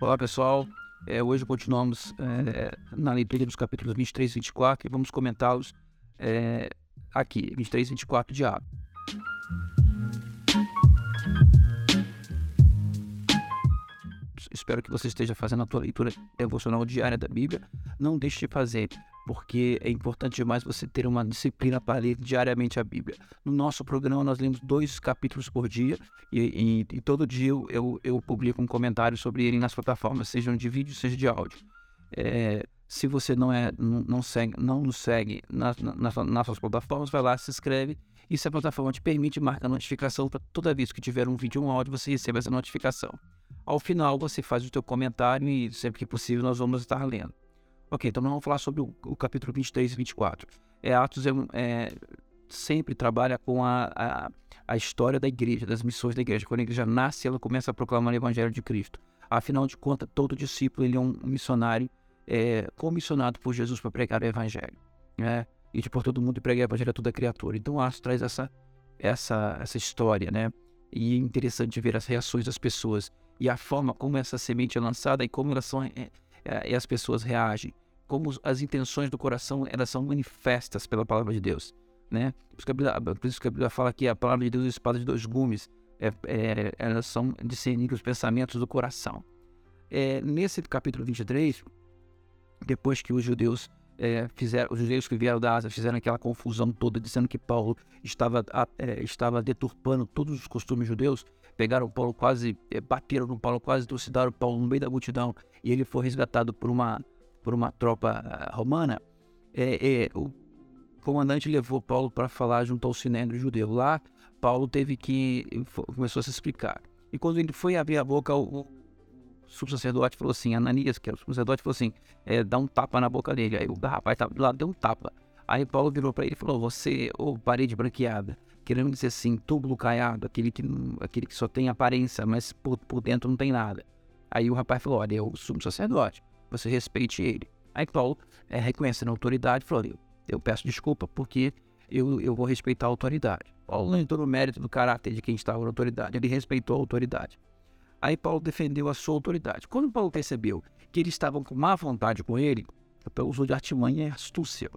Olá pessoal, é, hoje continuamos é, na leitura dos capítulos 23 e 24 e vamos comentá-los é, aqui, 23 e 24 de Atos. Espero que você esteja fazendo a tua leitura devocional diária da Bíblia. Não deixe de fazer porque é importante demais você ter uma disciplina para ler diariamente a Bíblia. No nosso programa, nós lemos dois capítulos por dia e, e, e todo dia eu, eu, publico um comentário sobre ele nas plataformas, sejam de vídeo, seja de áudio. É, se você não, é, não, segue, não nos segue nas, nas, nas nossas plataformas, vai lá, se inscreve e se a plataforma te permite, marca a notificação para toda vez que tiver um vídeo ou um áudio, você receba essa notificação. Ao final, você faz o seu comentário e sempre que possível nós vamos estar lendo. Ok, então nós vamos falar sobre o, o capítulo 23 e 24. É, Atos é, é, sempre trabalha com a, a, a, história da igreja, das missões da igreja. Quando a igreja nasce, ela começa a proclamar o evangelho de Cristo. Afinal de contas, todo discípulo ele é um missionário é, comissionado por Jesus para pregar o evangelho. Né? E de por todo mundo pregar o evangelho a toda criatura. Então Atos traz essa, essa, essa história, né? E é interessante ver as reações das pessoas e a forma como essa semente é lançada e como elas são, é, é, as pessoas reagem como as intenções do coração elas são manifestas pela palavra de Deus, né? Por isso que a Bíblia, por isso que a Bíblia fala que a palavra de Deus é espada de dois gumes, é, é, elas são discernir os pensamentos do coração. É, nesse capítulo 23, depois que os judeus é, fizeram, os judeus que vieram da Ásia fizeram aquela confusão toda, dizendo que Paulo estava, é, estava deturpando todos os costumes judeus, pegaram Paulo quase, é, bateram no Paulo, quase trucidaram Paulo no meio da multidão, e ele foi resgatado por uma por uma tropa ah, romana, é, é, o comandante levou Paulo para falar junto ao sinédrio judeu. Lá, Paulo teve que começou a se explicar. E quando ele foi abrir a boca, o, o subsacerdote falou assim, Ananias, que era o subsacerdote, falou assim, é, dá um tapa na boca dele. Aí o rapaz estava do lado, deu um tapa. Aí Paulo virou para ele e falou, você, ô oh, parede branqueada, querendo dizer assim, túbulo caiado, aquele que, aquele que só tem aparência, mas por, por dentro não tem nada. Aí o rapaz falou, olha, é o sumo sacerdote você respeite ele. Aí Paulo, é, reconhecendo a autoridade, falou: eu, eu peço desculpa porque eu, eu vou respeitar a autoridade. Paulo não entrou no mérito do caráter de quem estava na autoridade, ele respeitou a autoridade. Aí Paulo defendeu a sua autoridade. Quando Paulo percebeu que eles estavam com má vontade com ele, Paulo usou de artimanha e astúcia.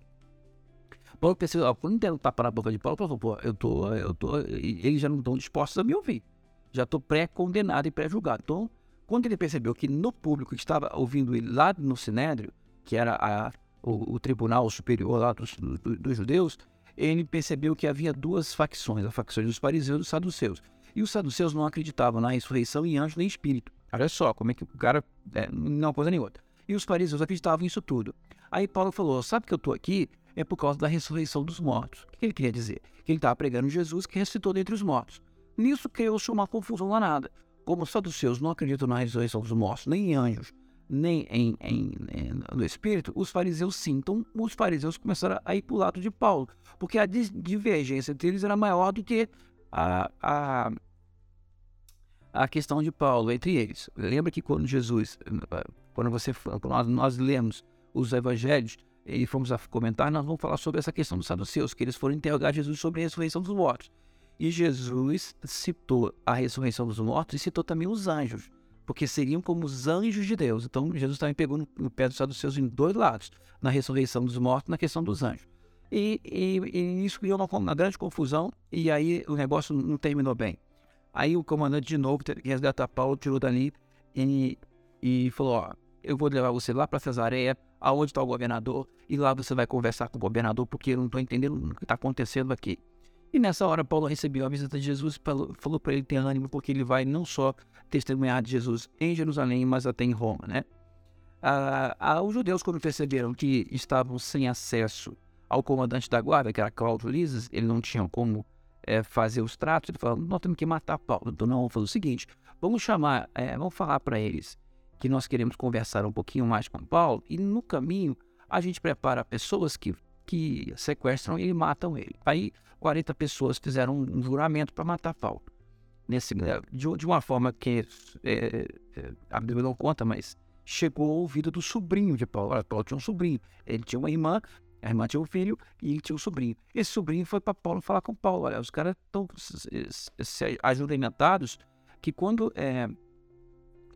Paulo percebeu, quando deram tapa na boca de Paulo, Paulo falou, pô, eu tô, eu tô, eles já não estão dispostos a me ouvir. Já estou pré-condenado e pré-julgado. Então, quando ele percebeu que no público que estava ouvindo ele lá no Sinédrio, que era a, o, o, tribunal superior lá dos, do, dos judeus, ele percebeu que havia duas facções, a facção dos fariseus e dos saduceus. E os saduceus não acreditavam na ressurreição em anjo nem espírito. Olha só como é que o cara é, não coisa nem outra. E os fariseus acreditavam nisso tudo. Aí Paulo falou: Sabe que eu estou aqui? É por causa da ressurreição dos mortos. O que ele queria dizer? Que ele estava pregando Jesus que ressuscitou dentre os mortos. Nisso criou-se uma confusão danada como os saduceus não acreditam na ressurreição dos mortos, nem em anjos, nem em, em, em, no Espírito, os fariseus sim. Então, os fariseus começaram a ir para o lado de Paulo, porque a divergência entre eles era maior do que a, a, a questão de Paulo entre eles. Lembra que quando Jesus, quando você nós, nós lemos os evangelhos e fomos a comentar, nós vamos falar sobre essa questão dos saduceus, que eles foram interrogar Jesus sobre a ressurreição dos mortos. E Jesus citou a ressurreição dos mortos e citou também os anjos, porque seriam como os anjos de Deus. Então Jesus também pegou no pé dos saduceus em dois lados, na ressurreição dos mortos e na questão dos anjos. E, e, e isso criou uma, uma, grande confusão e aí o negócio não terminou bem. Aí o comandante de novo teve que resgatar Paulo, tirou dali e, e falou, ó, eu vou levar você lá para Cesareia, aonde está o governador, e lá você vai conversar com o governador, porque eu não estou entendendo o que está acontecendo aqui. E nessa hora, Paulo recebeu a visita de Jesus e falou para ele ter ânimo, porque ele vai não só testemunhar de Jesus em Jerusalém, mas até em Roma, né? Ah, ah, os judeus, quando perceberam que estavam sem acesso ao comandante da guarda, que era Cláudio Lises, eles não tinham como é, fazer os tratos, ele falou, nós temos que matar Paulo. Então, não, vamos fazer o seguinte, vamos chamar, é, vamos falar para eles que nós queremos conversar um pouquinho mais com Paulo, e no caminho a gente prepara pessoas que que sequestram e matam ele. Aí 40 pessoas fizeram um juramento para matar Paulo. Nesse, é, de, de uma forma que é, é, a Bíblia não conta, mas chegou ao ouvido do sobrinho de Paulo. Olha, Paulo tinha um sobrinho. Ele tinha uma irmã, a irmã tinha um filho e ele tinha um sobrinho. Esse sobrinho foi para Paulo falar com Paulo. Olha, os caras estão ajuramentados que quando é,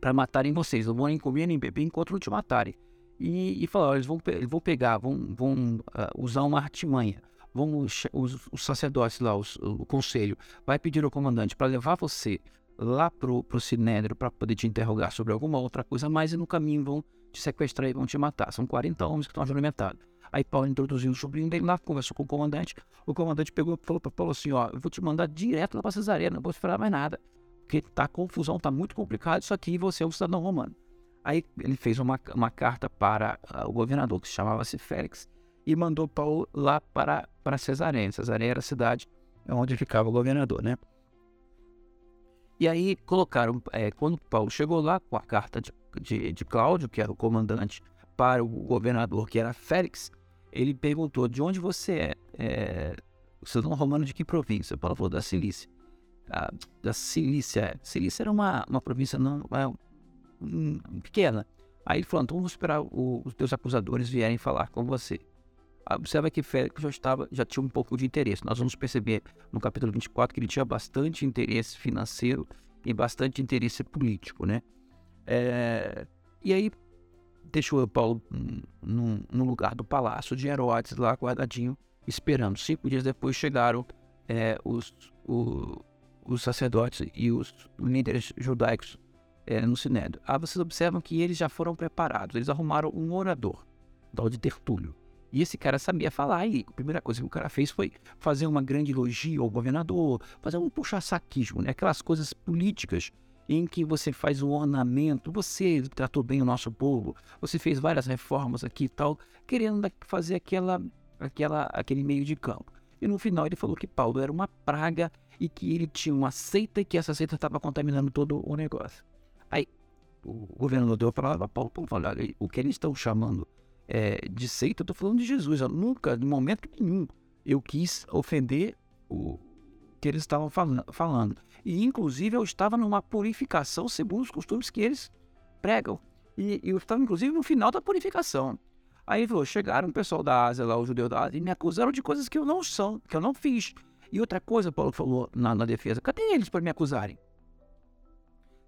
para matarem vocês. Não vão nem comer nem beber enquanto não te matarem. E, e eles vão, vão pegar, vão, vão uh, usar uma artimanha. Vão os, os, sacerdotes lá, os, o conselho, vai pedir ao comandante para levar você lá pro, pro Sinédrio para poder te interrogar sobre alguma outra coisa, mas no caminho vão te sequestrar e vão te matar. São 40 homens que estão alimentados. Aí Paulo introduziu o sobrinho dele lá, conversou com o comandante. O comandante pegou e falou para Paulo assim: Ó, eu vou te mandar direto lá para Cesareia, não vou esperar mais nada. Porque tá confusão, tá muito complicado isso aqui e você é um cidadão romano. Aí ele fez uma, uma carta para uh, o governador, que chamava-se Félix, e mandou Paulo lá para, para Cesareia. Cesareia era a cidade onde ficava o governador, né? E aí colocaram, é, quando Paulo chegou lá com a carta de, de, de Cláudio, que era o comandante, para o governador, que era Félix, ele perguntou de onde você é, é cidadão romano de que província? Paulo falou da Cilícia. Ah, da Cilícia. Cilícia era uma, uma província não, um, pequena. Aí ele falou, então vamos esperar o, os teus acusadores vierem falar com você. Ah, observa que Félix já, estava, já tinha um pouco de interesse. Nós vamos perceber no capítulo 24 que ele tinha bastante interesse financeiro e bastante interesse político, né? É, e aí deixou Paulo no, no, lugar do palácio de Herodes, lá guardadinho, esperando. Cinco dias depois chegaram é, os, o, os sacerdotes e os líderes judaicos é, no Sinédrio. Ah, vocês observam que eles já foram preparados, eles arrumaram um orador, tal de Tertúlio. E esse cara sabia falar, e a primeira coisa que o cara fez foi fazer uma grande elogio ao governador, fazer um puxa-saquismo, né? aquelas coisas políticas em que você faz um ornamento, você tratou bem o nosso povo, você fez várias reformas aqui e tal, querendo fazer aquela, aquela, aquele meio de campo. E no final ele falou que Paulo era uma praga e que ele tinha uma seita e que essa seita estava contaminando todo o negócio. O governador deu a palavra, Paulo, Paulo olha, o que eles estão chamando é, de seita, eu estou falando de Jesus. Eu nunca, em momento nenhum, eu quis ofender o que eles estavam falando. E, inclusive, eu estava numa purificação segundo os costumes que eles pregam. E, eu estava, inclusive, no final da purificação. Aí falou, chegaram o pessoal da Ásia, lá, o judeu da Ásia, e me acusaram de coisas que eu não sou, que eu não fiz. E outra coisa, Paulo falou na, na defesa, cadê eles para me acusarem?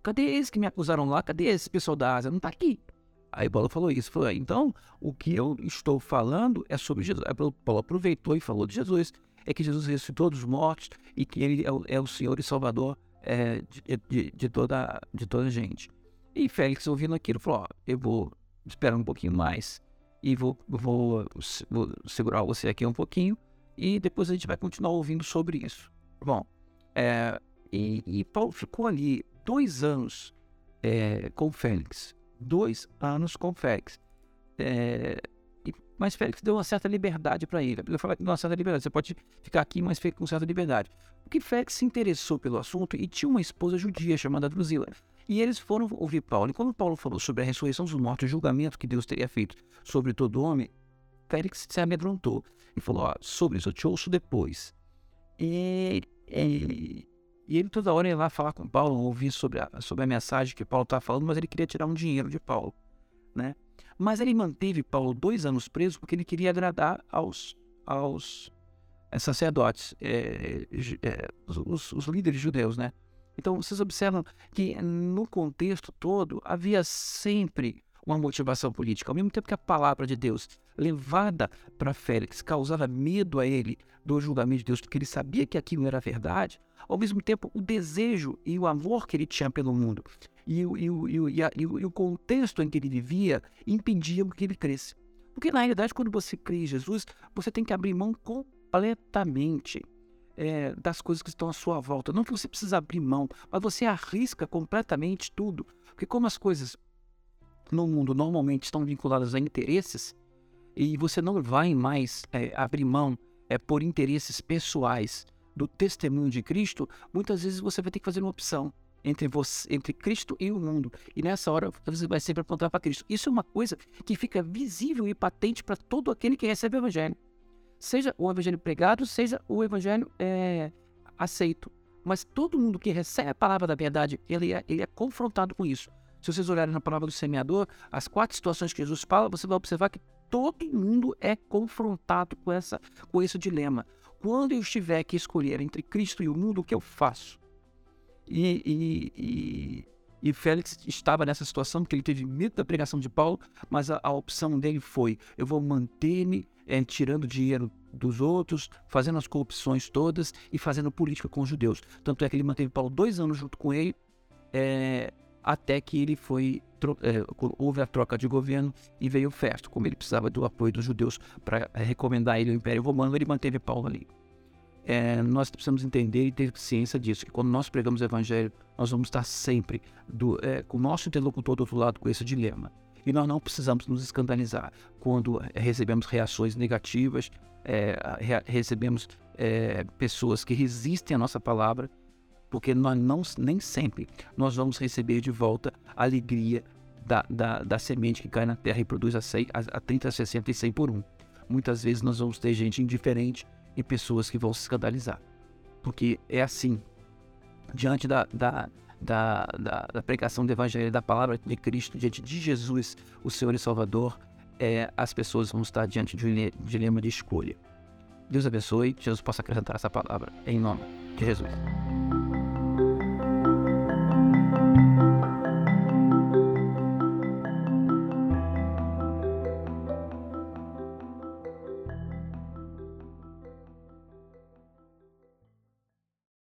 Cadê eles que me acusaram lá? Cadê esse pessoal da Ásia? Não está aqui. Aí Paulo falou isso. Falou, então, o que eu estou falando é sobre Jesus. Aí Paulo aproveitou e falou de Jesus é que Jesus ressuscitou dos mortos e que ele é o, é o Senhor e Salvador é, de, de, de, toda, de toda a gente. E Félix, ouvindo aquilo, falou: ó, eu vou esperar um pouquinho mais e vou, vou, vou, segurar você aqui um pouquinho e depois a gente vai continuar ouvindo sobre isso. Bom, é, e, e, Paulo ficou ali dois anos é, com Félix. Dois anos com Félix. É, mas Félix deu uma certa liberdade para ele. Ele falou que uma certa liberdade. Você pode ficar aqui, mas fica com certa liberdade. Porque Félix se interessou pelo assunto e tinha uma esposa judia chamada Drusila. E eles foram ouvir Paulo. E quando Paulo falou sobre a ressurreição dos mortos, o julgamento que Deus teria feito sobre todo homem, Félix se amedrontou e falou: sobre isso eu te ouço depois. E, e, e, ele toda hora ia lá falar com Paulo, ouvir sobre a, sobre a mensagem que Paulo estava falando, mas ele queria tirar um dinheiro de Paulo, né? Mas ele manteve Paulo dois anos preso porque ele queria agradar aos, aos eh, sacerdotes, é, é, os, os, líderes judeus, né? Então vocês observam que no contexto todo havia sempre uma motivação política, ao mesmo tempo que a palavra de Deus levada para Félix causava medo a ele do julgamento de Deus, porque ele sabia que aquilo era verdade, ao mesmo tempo o desejo e o amor que ele tinha pelo mundo e, e, e, e, o contexto em que ele vivia impediam que ele cresça. Porque na realidade, quando você crê em Jesus, você tem que abrir mão completamente é, das coisas que estão à sua volta. Não que você precisa abrir mão, mas você arrisca completamente tudo. Porque como as coisas no mundo normalmente estão vinculadas a interesses, e você não vai mais é, abrir mão é, por interesses pessoais do testemunho de Cristo, muitas vezes você vai ter que fazer uma opção entre você, entre Cristo e o mundo. E nessa hora você vai sempre apontar para Cristo. Isso é uma coisa que fica visível e patente para todo aquele que recebe o evangelho. Seja o evangelho pregado, seja o evangelho é, aceito. Mas todo mundo que recebe a palavra da verdade, ele é, ele é confrontado com isso. Se vocês olharem na palavra do semeador, as quatro situações que Jesus fala, você vai observar que todo mundo é confrontado com, essa, com esse dilema. Quando eu estiver que escolher entre Cristo e o mundo, o que eu faço? E, e, e, E Félix estava nessa situação porque ele teve medo da pregação de Paulo, mas a, a opção dele foi: eu vou manter-me é, tirando dinheiro dos outros, fazendo as corrupções todas e fazendo política com os judeus. Tanto é que ele manteve Paulo dois anos junto com ele, é, até que ele foi é, houve a troca de governo e veio Festo, como ele precisava do apoio dos judeus para recomendar ele ao Império Romano, ele manteve Paulo ali. É, nós precisamos entender e ter ciência disso, que quando nós pregamos o Evangelho, nós vamos estar sempre do, é, com o nosso interlocutor do outro lado com esse dilema. E nós não precisamos nos escandalizar quando recebemos reações negativas, é, re recebemos é, pessoas que resistem à nossa palavra, porque nós não, nem sempre nós vamos receber de volta a alegria da, da, da semente que cai na terra e produz a, 100, a, a 30, 60 e 100 por um. Muitas vezes nós vamos ter gente indiferente e pessoas que vão se escandalizar. Porque é assim, diante da, da, da, da, da pregação do Evangelho, da palavra de Cristo, diante de Jesus, o Senhor e Salvador, é, as pessoas vão estar diante de um dilema de escolha. Deus abençoe, Jesus possa acrescentar essa palavra, em nome de Jesus.